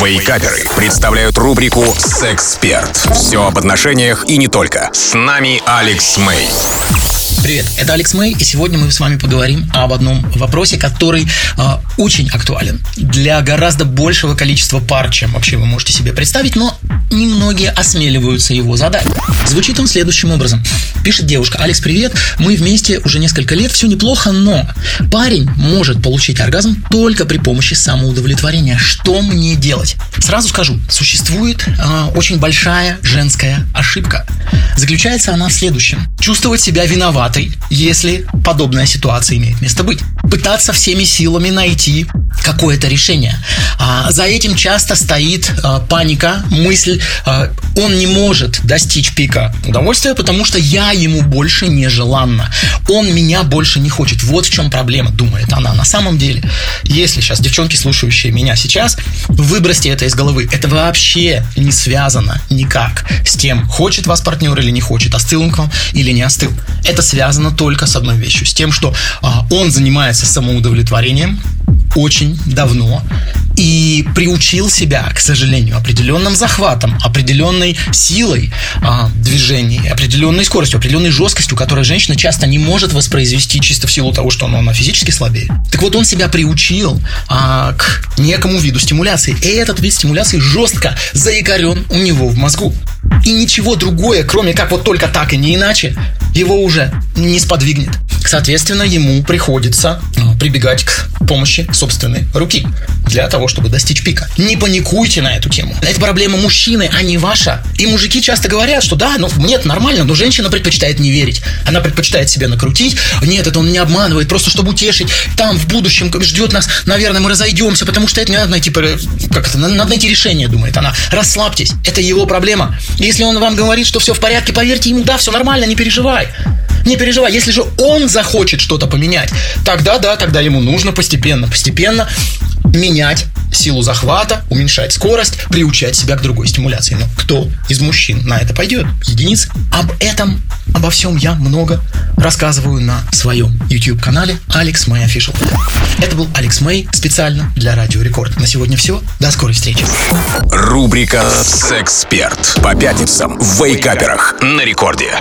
Вейкаперы представляют рубрику «Сексперт». Все об отношениях и не только. С нами Алекс Мэй. Привет, это Алекс Мэй, и сегодня мы с вами поговорим об одном вопросе, который э, очень актуален для гораздо большего количества пар, чем вообще вы можете себе представить, но немногие осмеливаются его задать. Звучит он следующим образом. Пишет девушка, Алекс, привет, мы вместе уже несколько лет, все неплохо, но парень может получить оргазм только при помощи самоудовлетворения. Что мне делать? Сразу скажу, существует э, очень большая женская ошибка. Заключается она в следующем. Чувствовать себя виноватой, если подобная ситуация имеет место быть. Пытаться всеми силами найти какое-то решение. А, за этим часто стоит а, паника, мысль, а, он не может достичь пика удовольствия, потому что я ему больше не желанна. Он меня больше не хочет. Вот в чем проблема, думает она. На самом деле, если сейчас девчонки, слушающие меня сейчас, выбросьте это из головы. Это вообще не связано никак с тем, хочет вас партнер или не хочет, остыл он к вам или не остыл. Это связано только с одной вещью, с тем, что а, он занимается самоудовлетворением, очень давно и приучил себя, к сожалению, определенным захватом, определенной силой а, движений, определенной скоростью, определенной жесткостью, которую женщина часто не может воспроизвести чисто в силу того, что она, она физически слабее. Так вот, он себя приучил а, к некому виду стимуляции, и этот вид стимуляции жестко заикарен у него в мозгу. И ничего другое, кроме как вот только так и не иначе, его уже не сподвигнет. Соответственно, ему приходится прибегать к помощи собственной руки для того, чтобы достичь пика. Не паникуйте на эту тему. Это проблема мужчины, а не ваша. И мужики часто говорят, что да, ну нет, нормально, но женщина предпочитает не верить. Она предпочитает себя накрутить. Нет, это он не обманывает, просто чтобы утешить. Там в будущем ждет нас, наверное, мы разойдемся, потому что это не надо найти, как это, надо найти решение, думает она. Расслабьтесь, это его проблема. Если он вам говорит, что все в порядке, поверьте ему, да, все нормально, не переживай. Не переживай, если же он захочет что-то поменять, тогда да, тогда ему нужно постепенно, постепенно менять силу захвата, уменьшать скорость, приучать себя к другой стимуляции. Но кто из мужчин на это пойдет? Единицы. Об этом, обо всем я много рассказываю на своем YouTube-канале Алекс Мэй Official. Это был Алекс Мэй специально для Радио Рекорд. На сегодня все. До скорой встречи. Рубрика «Сексперт» по пятницам в Вейкаперах на рекорде.